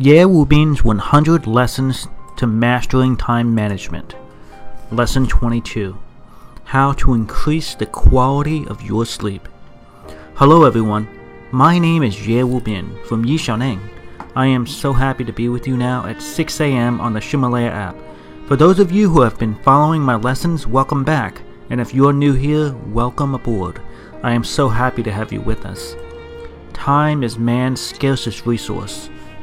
Ye Wu Bin's 100 Lessons to Mastering Time Management. Lesson 22 How to Increase the Quality of Your Sleep. Hello, everyone. My name is Ye Wu Bin from Yishaneng. I am so happy to be with you now at 6 a.m. on the Ximalaya app. For those of you who have been following my lessons, welcome back. And if you're new here, welcome aboard. I am so happy to have you with us. Time is man's scarcest resource.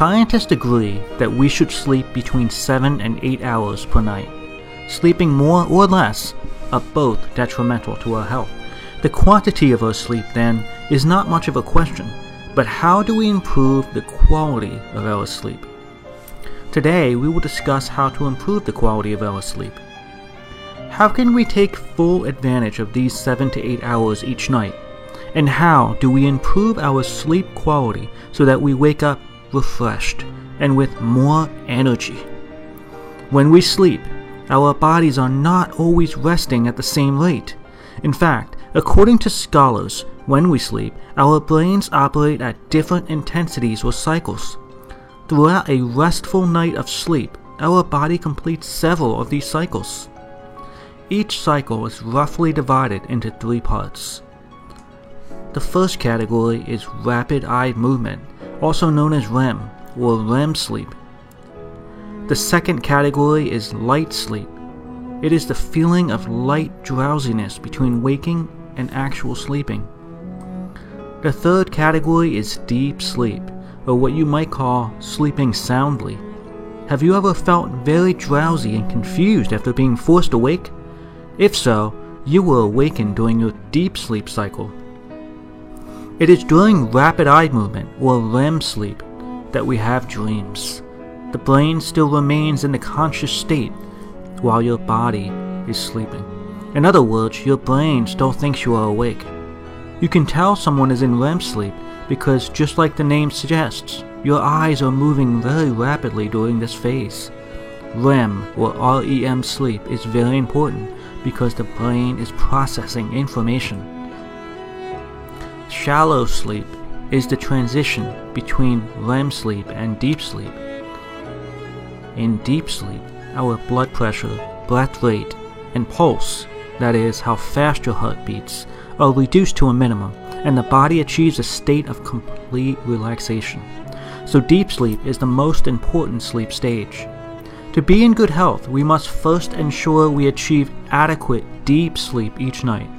Scientists agree that we should sleep between 7 and 8 hours per night. Sleeping more or less are both detrimental to our health. The quantity of our sleep, then, is not much of a question, but how do we improve the quality of our sleep? Today, we will discuss how to improve the quality of our sleep. How can we take full advantage of these 7 to 8 hours each night? And how do we improve our sleep quality so that we wake up refreshed and with more energy? When we sleep, our bodies are not always resting at the same rate. In fact, according to scholars, when we sleep, our brains operate at different intensities or cycles. Throughout a restful night of sleep, our body completes several of these cycles. Each cycle is roughly divided into three parts. The first category is rapid eye movement, also known as REM or REM sleep. The second category is light sleep. It is the feeling of light drowsiness between waking and actual sleeping. The third category is deep sleep or what you might call sleeping soundly. Have you ever felt very drowsy and confused after being forced awake? If so, you were awakened during your deep sleep cycle. It is during rapid eye movement, or REM sleep, that we have dreams. The brain still remains in the conscious state while your body is sleeping. In other words, your brain still thinks you are awake. You can tell someone is in REM sleep because just like the name suggests, your eyes are moving very rapidly during this phase. REM or REM sleep is very important because the brain is processing information. Shallow sleep is the transition between REM sleep and deep sleep. In deep sleep, our blood pressure, breath rate, and pulse, that is, how fast your heart beats, are reduced to a minimum and the body achieves a state of complete relaxation. So, deep sleep is the most important sleep stage. To be in good health, we must first ensure we achieve adequate deep sleep each night.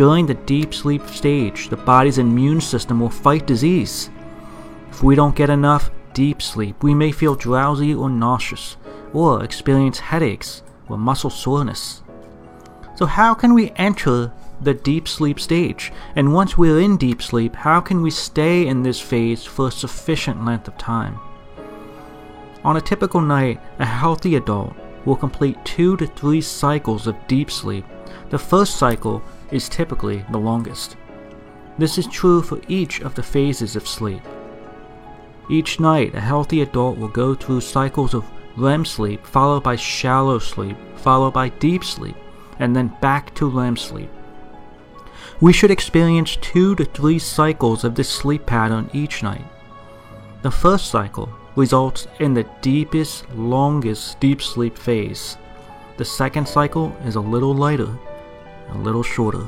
During the deep sleep stage, the body's immune system will fight disease. If we don't get enough deep sleep, we may feel drowsy or nauseous, or experience headaches or muscle soreness. So, how can we enter the deep sleep stage. And once we're in deep sleep, how can we stay in this phase for a sufficient length of time? On a typical night, a healthy adult will complete two to three cycles of deep sleep. The first cycle is typically the longest. This is true for each of the phases of sleep. Each night, a healthy adult will go through cycles of REM sleep, followed by shallow sleep, followed by deep sleep, and then back to REM sleep. We should experience two to three cycles of this sleep pattern each night. The first cycle results in the deepest, longest deep sleep phase. The second cycle is a little lighter, a little shorter,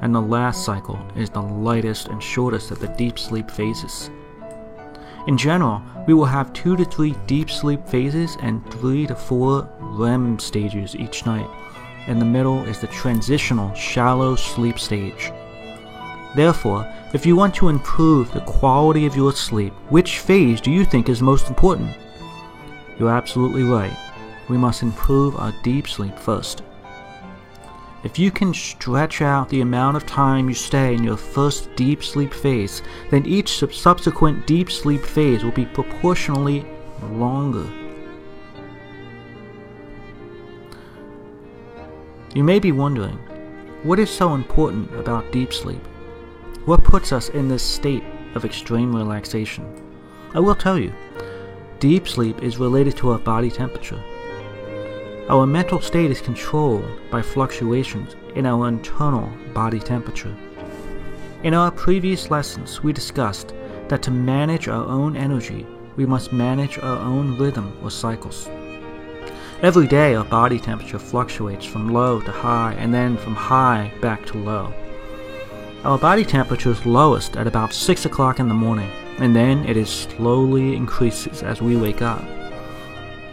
and the last cycle is the lightest and shortest of the deep sleep phases. In general, we will have two to three deep sleep phases and three to four REM stages each night and the middle is the transitional shallow sleep stage. Therefore, if you want to improve the quality of your sleep, which phase do you think is most important? You're absolutely right. We must improve our deep sleep first. If you can stretch out the amount of time you stay in your first deep sleep phase, then each subsequent deep sleep phase will be proportionally longer. You may be wondering, what is so important about deep sleep? What puts us in this state of extreme relaxation? I will tell you. Deep sleep is related to our body temperature. Our mental state is controlled by fluctuations in our internal body temperature. In our previous lessons, we discussed that to manage our own energy, we must manage our own rhythm or cycles. Every day, our body temperature fluctuates from low to high and then from high back to low. Our body temperature is lowest at about 6 o'clock in the morning, and then it is slowly increases as we wake up.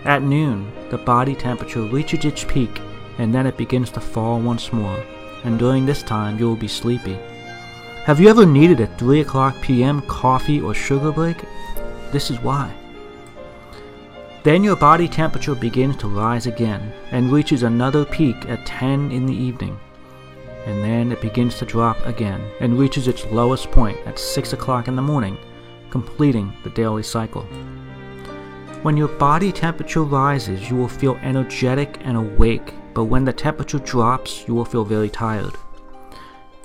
At noon, the body temperature reaches its peak and then it begins to fall once more, and during this time you will be sleepy. Have you ever needed a 3 o'clock p.m. coffee or sugar break? This is why. Then your body temperature begins to rise again and reaches another peak at 10 in the evening. And then it begins to drop again and reaches its lowest point at 6 o'clock in the morning, completing the daily cycle. When your body temperature rises, you will feel energetic and awake, but when the temperature drops, you will feel very tired.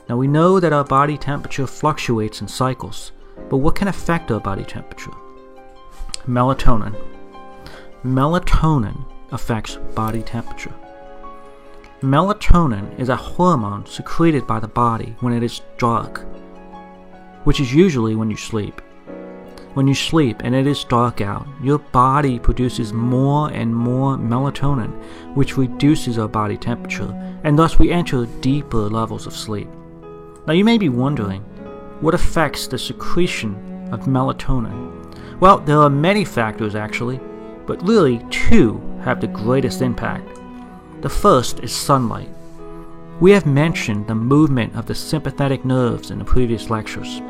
Now we know that our body temperature fluctuates in cycles, but what can affect our body temperature? Melatonin. Melatonin affects body temperature. Melatonin is a hormone secreted by the body when it is dark, which is usually when you sleep. When you sleep and it is dark out, your body produces more and more melatonin, which reduces our body temperature, and thus we enter deeper levels of sleep. Now you may be wondering, what affects the secretion of melatonin? Well, there are many factors actually, but really two have the greatest impact. The first is sunlight. We have mentioned the movement of the sympathetic nerves in the previous lectures.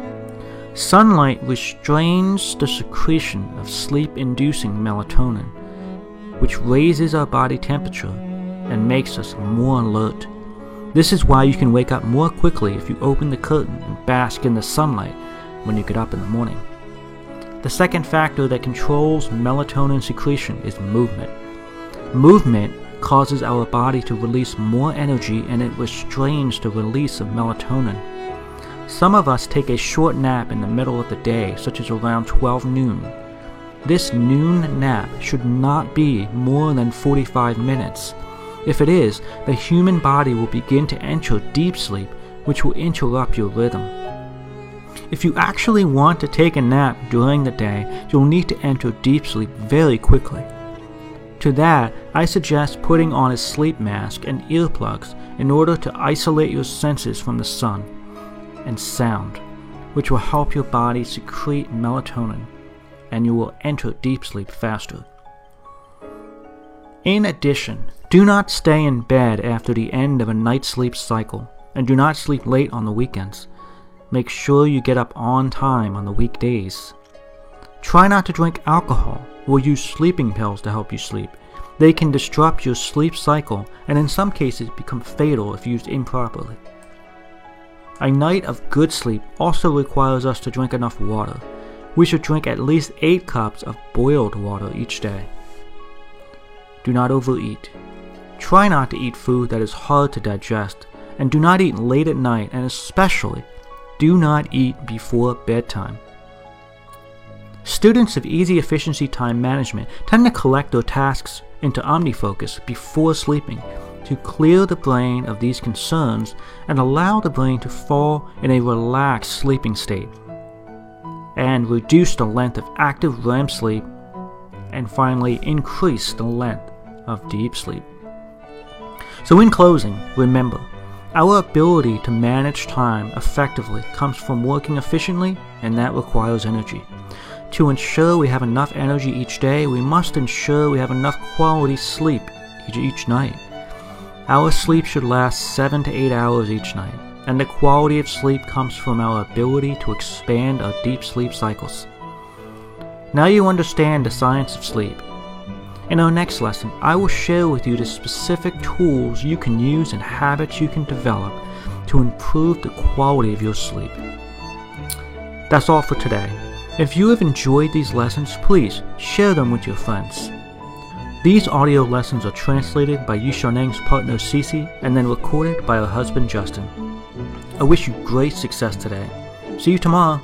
Sunlight restrains the secretion of sleep inducing melatonin, which raises our body temperature and makes us more alert. This is why you can wake up more quickly if you open the curtain and bask in the sunlight when you get up in the morning. The second factor that controls melatonin secretion is movement. Movement causes our body to release more energy and it restrains the release of melatonin. Some of us take a short nap in the middle of the day, such as around 12 noon. This noon nap should not be more than 45 minutes. If it is, the human body will begin to enter deep sleep, which will interrupt your rhythm. If you actually want to take a nap during the day, you'll need to enter deep sleep very quickly. To that, I suggest putting on a sleep mask and earplugs in order to isolate your senses from the sun and sound, which will help your body secrete melatonin and you will enter deep sleep faster. In addition, do not stay in bed after the end of a night sleep cycle and do not sleep late on the weekends. Make sure you get up on time on the weekdays. Try not to drink alcohol or use sleeping pills to help you sleep. They can disrupt your sleep cycle and in some cases become fatal if used improperly. A night of good sleep also requires us to drink enough water. We should drink at least 8 cups of boiled water each day. Do not overeat. Try not to eat food that is hard to digest, and do not eat late at night, and especially do not eat before bedtime. Students of easy efficiency time management tend to collect their tasks into OmniFocus before sleeping to clear the brain of these concerns and allow the brain to fall in a relaxed sleeping state, and reduce the length of active REM sleep, and finally increase the length of deep sleep. So, in closing, remember our ability to manage time effectively comes from working efficiently, and that requires energy. To ensure we have enough energy each day, we must ensure we have enough quality sleep each, night. Our sleep should last 7 to 8 hours each night, and the quality of sleep comes from our ability to expand our deep sleep cycles. Now you understand the science of sleep. In our next lesson, I will share with you the specific tools you can use and habits you can develop to improve the quality of your sleep. That's all for today. If you have enjoyed these lessons, please share them with your friends. These audio lessons are translated by Yishaneng's partner Cece and then recorded by her husband Justin. I wish you great success today. See you tomorrow.